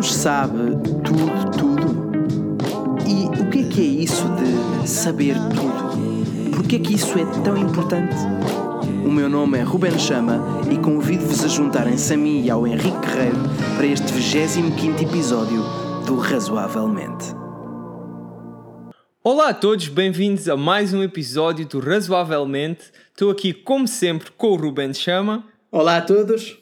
Deus sabe tudo, tudo? E o que é que é isso de saber tudo? Por que é que isso é tão importante? O meu nome é Ruben Chama e convido-vos a juntarem-se a mim e ao Henrique Guerreiro para este 25 episódio do Razoavelmente. Olá a todos, bem-vindos a mais um episódio do Razoavelmente. Estou aqui, como sempre, com o Ruben Chama. Olá a todos.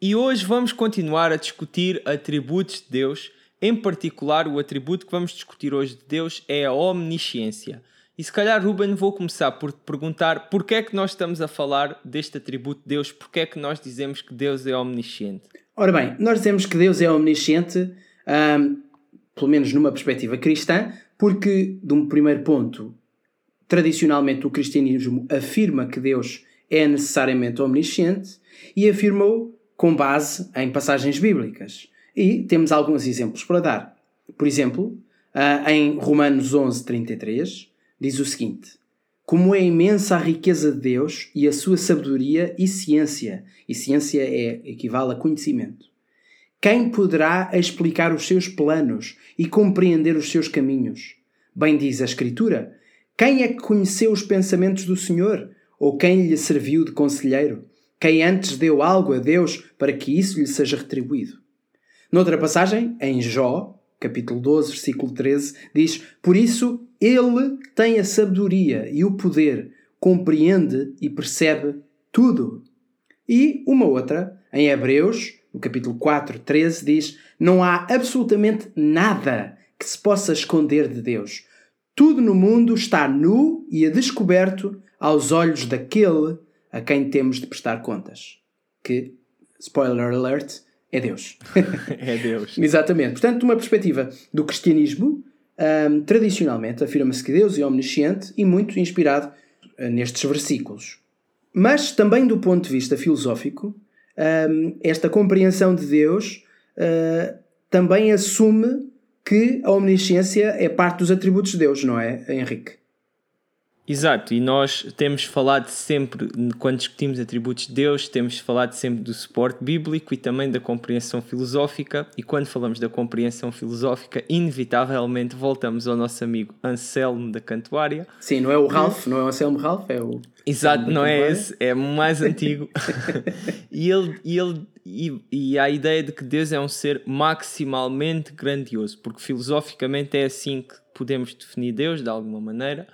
E hoje vamos continuar a discutir atributos de Deus. Em particular, o atributo que vamos discutir hoje de Deus é a omnisciência. E se calhar, Ruben, vou começar por te perguntar porquê é que nós estamos a falar deste atributo de Deus, porquê é que nós dizemos que Deus é omnisciente? Ora bem, nós dizemos que Deus é omnisciente, hum, pelo menos numa perspectiva cristã, porque, de um primeiro ponto, tradicionalmente o cristianismo afirma que Deus é necessariamente omnisciente e afirmou com base em passagens bíblicas. E temos alguns exemplos para dar. Por exemplo, ah, em Romanos 11, 33, diz o seguinte: Como é imensa a riqueza de Deus e a sua sabedoria e ciência. E ciência é, equivale a conhecimento. Quem poderá explicar os seus planos e compreender os seus caminhos? Bem diz a Escritura: Quem é que conheceu os pensamentos do Senhor? Ou quem lhe serviu de conselheiro? Quem antes deu algo a Deus para que isso lhe seja retribuído? Noutra passagem, em Jó, capítulo 12, versículo 13, diz: Por isso ele tem a sabedoria e o poder, compreende e percebe tudo. E uma outra, em Hebreus, no capítulo 4, 13, diz: Não há absolutamente nada que se possa esconder de Deus. Tudo no mundo está nu e a descoberto aos olhos daquele a quem temos de prestar contas. Que, spoiler alert, é Deus. é Deus. Exatamente. Portanto, de uma perspectiva do cristianismo, um, tradicionalmente afirma-se que Deus é omnisciente e muito inspirado uh, nestes versículos. Mas também do ponto de vista filosófico, um, esta compreensão de Deus uh, também assume que a omnisciência é parte dos atributos de Deus, não é, Henrique? Exato, e nós temos falado sempre, quando discutimos atributos de Deus, temos falado sempre do suporte bíblico e também da compreensão filosófica. E quando falamos da compreensão filosófica, inevitavelmente voltamos ao nosso amigo Anselmo da Cantuária. Sim, não é o Ralph, não é o Anselmo Ralph, é o. Exato, não é esse, é mais antigo. e, ele, e, ele, e, e a ideia de que Deus é um ser maximalmente grandioso, porque filosoficamente é assim que podemos definir Deus, de alguma maneira.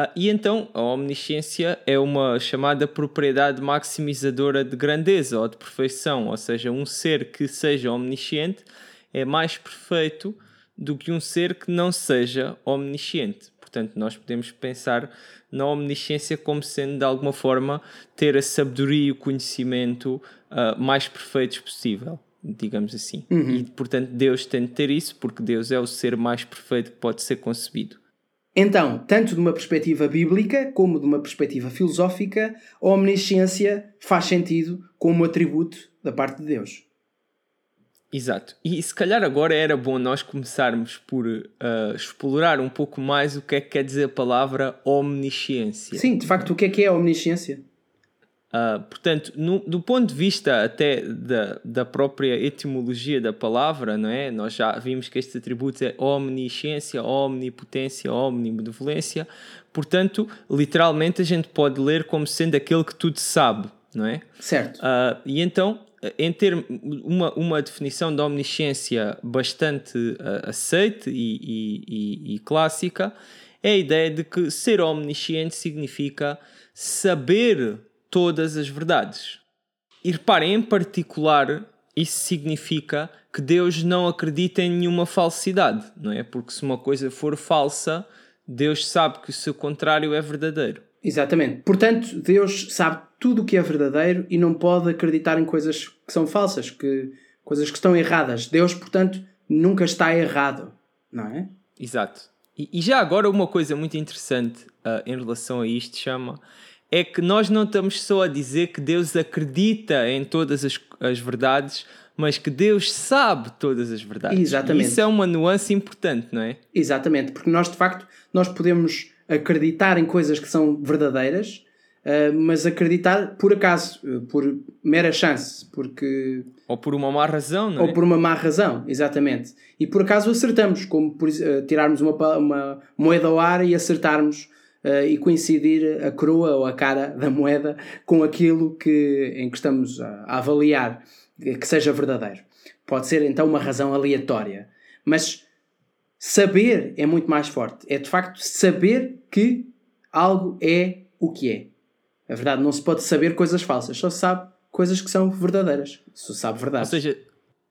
Ah, e então a omnisciência é uma chamada propriedade maximizadora de grandeza ou de perfeição, ou seja, um ser que seja omnisciente é mais perfeito do que um ser que não seja omnisciente. Portanto, nós podemos pensar na omnisciência como sendo de alguma forma ter a sabedoria e o conhecimento uh, mais perfeitos possível, digamos assim. Uhum. E portanto, Deus tem de ter isso porque Deus é o ser mais perfeito que pode ser concebido. Então, tanto de uma perspectiva bíblica como de uma perspectiva filosófica, a omnisciência faz sentido como atributo da parte de Deus. Exato. E se calhar agora era bom nós começarmos por uh, explorar um pouco mais o que é que quer dizer a palavra omnisciência. Sim, de facto, o que é que é a omnisciência? Uh, portanto, no, do ponto de vista até da, da própria etimologia da palavra, não é? nós já vimos que estes atributos é omnisciência, omnipotência, omnibenevolência. Portanto, literalmente a gente pode ler como sendo aquele que tudo sabe, não é? Certo. Uh, e então, em ter uma, uma definição de omnisciência bastante uh, aceite e, e, e, e clássica, é a ideia de que ser omnisciente significa saber todas as verdades. E reparem, em particular, isso significa que Deus não acredita em nenhuma falsidade, não é? Porque se uma coisa for falsa, Deus sabe que o seu contrário é verdadeiro. Exatamente. Portanto, Deus sabe tudo o que é verdadeiro e não pode acreditar em coisas que são falsas, que, coisas que estão erradas. Deus, portanto, nunca está errado, não é? Exato. E, e já agora uma coisa muito interessante uh, em relação a isto chama é que nós não estamos só a dizer que Deus acredita em todas as, as verdades, mas que Deus sabe todas as verdades. Exatamente. Isso é uma nuance importante, não é? Exatamente, porque nós de facto nós podemos acreditar em coisas que são verdadeiras uh, mas acreditar por acaso, por mera chance, porque. Ou por uma má razão, não é? Ou por uma má razão, exatamente. E por acaso acertamos, como por, uh, tirarmos uma, uma moeda ao ar e acertarmos uh, e coincidir a coroa ou a cara da moeda com aquilo que, em que estamos a, a avaliar que seja verdadeiro. Pode ser então uma razão aleatória. Mas saber é muito mais forte. É de facto saber que algo é o que é. É verdade, não se pode saber coisas falsas, só se sabe coisas que são verdadeiras. Se sabe verdade. Ou seja,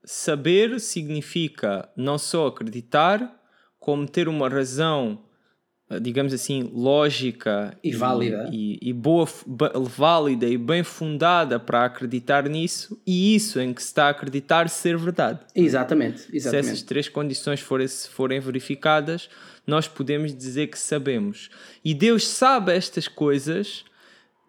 saber significa não só acreditar, como ter uma razão digamos assim, lógica e válida e, e, boa, válida e bem fundada para acreditar nisso e isso em que se está a acreditar ser verdade. Exatamente, exatamente. Se essas três condições forem, forem verificadas, nós podemos dizer que sabemos. E Deus sabe estas coisas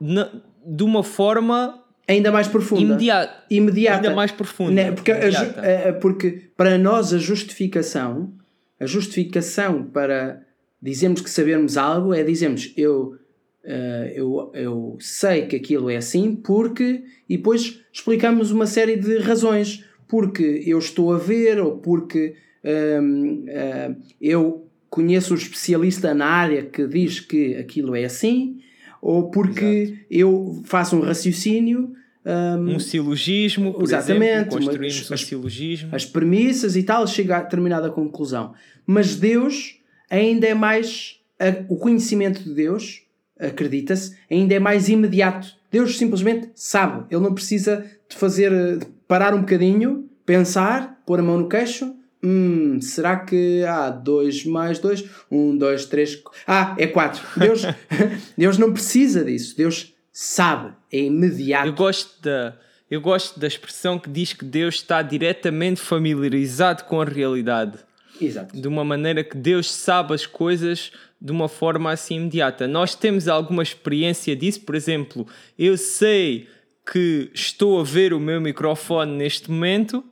na, de uma forma ainda mais profunda. Imediata. imediata. Ainda mais profunda. Né? Porque, a, a, porque para nós a justificação, a justificação para dizemos que sabemos algo é dizemos eu, uh, eu, eu sei que aquilo é assim porque e depois explicamos uma série de razões porque eu estou a ver ou porque uh, eu conheço um especialista na área que diz que aquilo é assim ou porque Exato. eu faço um raciocínio um, um silogismo, por exatamente, exemplo, construímos as, um silogismo. As premissas e tal, chega a determinada conclusão. Mas Deus ainda é mais. A, o conhecimento de Deus, acredita-se, ainda é mais imediato. Deus simplesmente sabe. Ele não precisa de fazer. De parar um bocadinho, pensar, pôr a mão no queixo. Hum, será que há ah, 2 mais 2? 1, 2, 3. Ah, é 4. Deus, Deus não precisa disso. Deus sabe. É imediato. Eu gosto da. Eu gosto da expressão que diz que Deus está diretamente familiarizado com a realidade. Exato. De uma maneira que Deus sabe as coisas de uma forma assim imediata. Nós temos alguma experiência disso, por exemplo, eu sei que estou a ver o meu microfone neste momento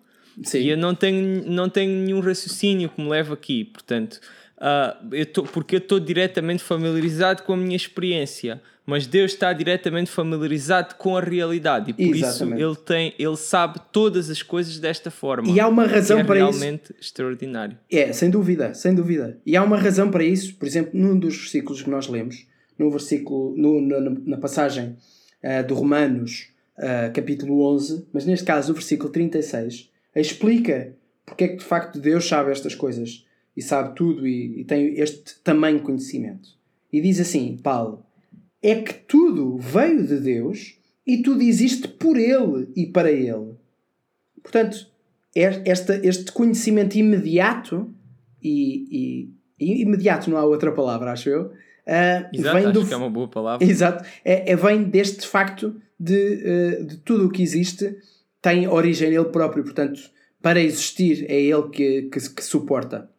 Sim. e eu não tenho, não tenho nenhum raciocínio que me leve aqui, portanto, uh, eu tô, porque eu estou diretamente familiarizado com a minha experiência mas Deus está diretamente familiarizado com a realidade e por Exatamente. isso ele tem, ele sabe todas as coisas desta forma. E há uma razão é para isso. realmente extraordinário. É, sem dúvida, sem dúvida. E há uma razão para isso, por exemplo, num dos versículos que nós lemos, no versículo, no, na, na passagem uh, do Romanos, uh, capítulo 11, mas neste caso o versículo 36, explica porque é que de facto Deus sabe estas coisas e sabe tudo e, e tem este tamanho conhecimento. E diz assim, Paulo, é que tudo veio de Deus e tudo existe por Ele e para Ele. Portanto, esta, este conhecimento imediato e, e, imediato não há outra palavra, acho eu. Uh, Exato, vem do, que é uma boa palavra. Exato, é, é vem deste facto de, uh, de tudo o que existe tem origem nele próprio, portanto, para existir é ele que, que, que suporta.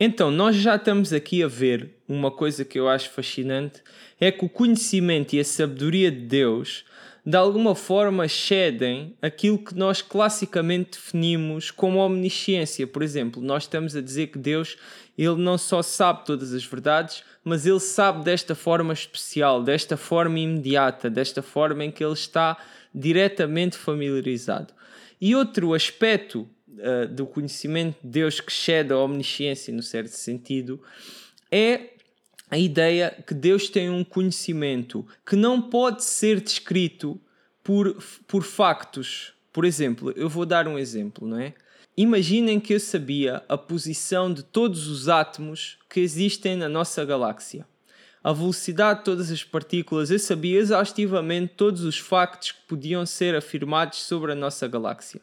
Então, nós já estamos aqui a ver uma coisa que eu acho fascinante: é que o conhecimento e a sabedoria de Deus, de alguma forma, excedem aquilo que nós classicamente definimos como omnisciência. Por exemplo, nós estamos a dizer que Deus ele não só sabe todas as verdades, mas ele sabe desta forma especial, desta forma imediata, desta forma em que ele está diretamente familiarizado. E outro aspecto uh, do conhecimento de Deus que excede a omnisciência, no certo sentido, é a ideia que Deus tem um conhecimento que não pode ser descrito por, por factos. Por exemplo, eu vou dar um exemplo, não é? Imaginem que eu sabia a posição de todos os átomos que existem na nossa galáxia. A velocidade de todas as partículas, eu sabia exaustivamente todos os factos que podiam ser afirmados sobre a nossa galáxia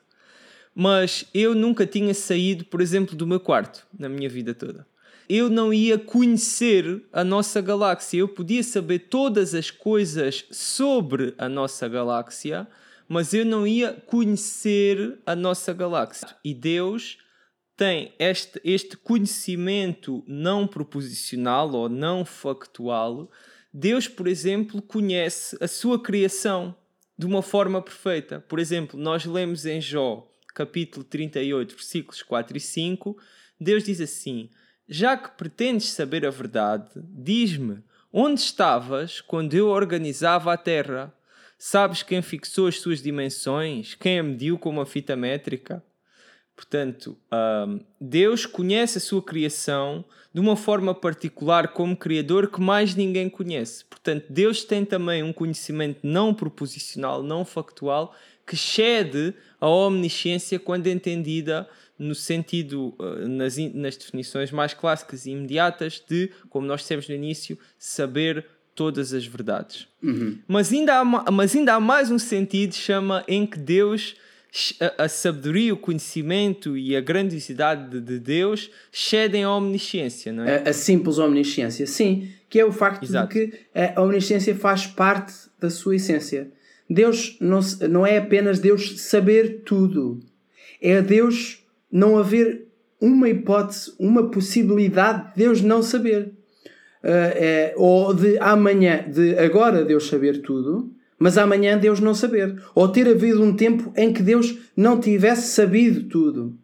mas eu nunca tinha saído, por exemplo, do meu quarto na minha vida toda. Eu não ia conhecer a nossa galáxia. Eu podia saber todas as coisas sobre a nossa galáxia, mas eu não ia conhecer a nossa galáxia. E Deus tem este, este conhecimento não proposicional ou não factual. Deus, por exemplo, conhece a sua criação de uma forma perfeita. Por exemplo, nós lemos em Jó capítulo 38, versículos 4 e 5, Deus diz assim: Já que pretendes saber a verdade, diz-me Onde estavas quando eu organizava a terra? Sabes quem fixou as suas dimensões? Quem a mediu com uma fita métrica? Portanto, um, Deus conhece a sua criação de uma forma particular como Criador que mais ninguém conhece. Portanto, Deus tem também um conhecimento não proposicional, não factual, que excede a omnisciência quando entendida no sentido, uh, nas, nas definições mais clássicas e imediatas de, como nós dissemos no início, saber todas as verdades. Uhum. Mas, ainda há, mas ainda há mais um sentido, chama, em que Deus, a, a sabedoria, o conhecimento e a grandiosidade de, Deus excedem a omnisciência, não é? A, a, simples omnisciência, sim. Que é o facto Exato. de que a omnisciência faz parte da sua essência. Deus não, não é apenas Deus saber tudo. É Deus não haver uma hipótese, uma possibilidade de Deus não saber. Uh, é, ou de amanhã, de agora Deus saber tudo, mas amanhã Deus não saber. Ou ter havido um tempo em que Deus não tivesse sabido tudo.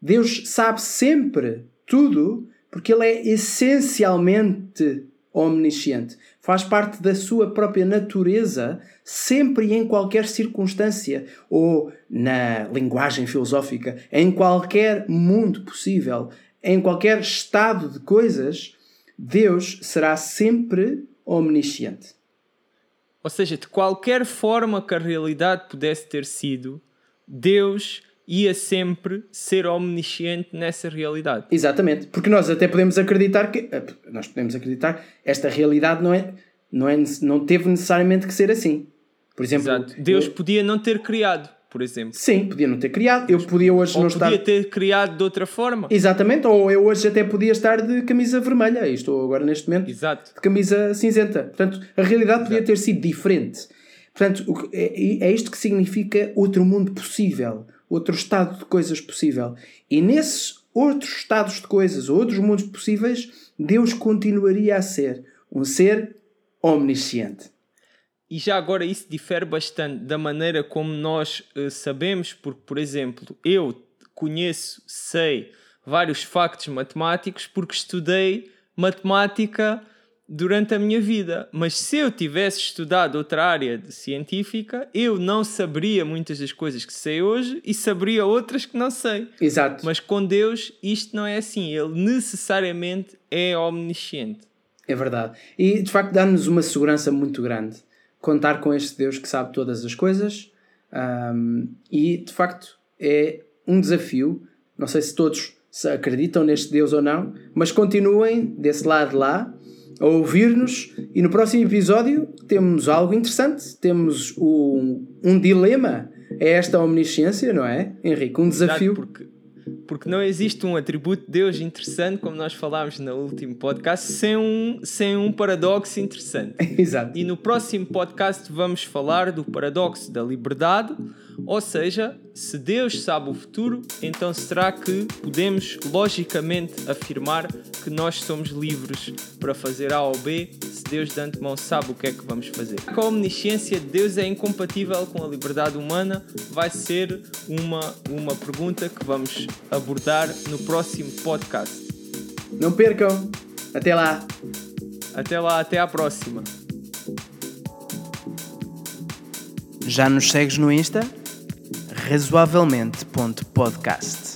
Deus sabe sempre tudo porque Ele é essencialmente omnisciente. Faz parte da sua própria natureza, sempre e em qualquer circunstância, ou na linguagem filosófica, em qualquer mundo possível, em qualquer estado de coisas, Deus será sempre omnisciente. Ou seja, de qualquer forma que a realidade pudesse ter sido, Deus ia sempre ser omnisciente nessa realidade. Exatamente, porque nós até podemos acreditar que eh, nós podemos acreditar esta realidade não é não é não teve necessariamente que ser assim. Por exemplo, Exato. Deus eu... podia não ter criado, por exemplo. Sim, podia não ter criado. Eu podia hoje ou não podia estar. Podia ter criado de outra forma. Exatamente, ou eu hoje até podia estar de camisa vermelha. E estou agora neste momento Exato. de camisa cinzenta. Portanto, a realidade Exato. podia ter sido diferente. Portanto, é, é isto que significa outro mundo possível outro estado de coisas possível. E nesses outros estados de coisas, outros mundos possíveis, Deus continuaria a ser um ser omnisciente. E já agora isso difere bastante da maneira como nós uh, sabemos, porque, por exemplo, eu conheço, sei vários factos matemáticos porque estudei matemática durante a minha vida. Mas se eu tivesse estudado outra área científica, eu não saberia muitas das coisas que sei hoje e saberia outras que não sei. Exato. Mas com Deus isto não é assim. Ele necessariamente é omnisciente. É verdade. E de facto dá-nos uma segurança muito grande contar com este Deus que sabe todas as coisas. Um, e de facto é um desafio. Não sei se todos acreditam neste Deus ou não, mas continuem desse lado lá a ouvir-nos e no próximo episódio temos algo interessante, temos um, um dilema é esta omnisciência, não é, Henrique? Um desafio. Porque, porque não existe um atributo de Deus interessante, como nós falámos no último podcast, sem um, sem um paradoxo interessante. Exato. E no próximo podcast vamos falar do paradoxo da liberdade, ou seja, se Deus sabe o futuro, então será que podemos logicamente afirmar que nós somos livres para fazer A ou B se Deus de antemão sabe o que é que vamos fazer? A omnisciência de Deus é incompatível com a liberdade humana vai ser uma, uma pergunta que vamos abordar no próximo podcast. Não percam! Até lá! Até lá, até à próxima! Já nos segues no Insta? razoavelmente.podcast.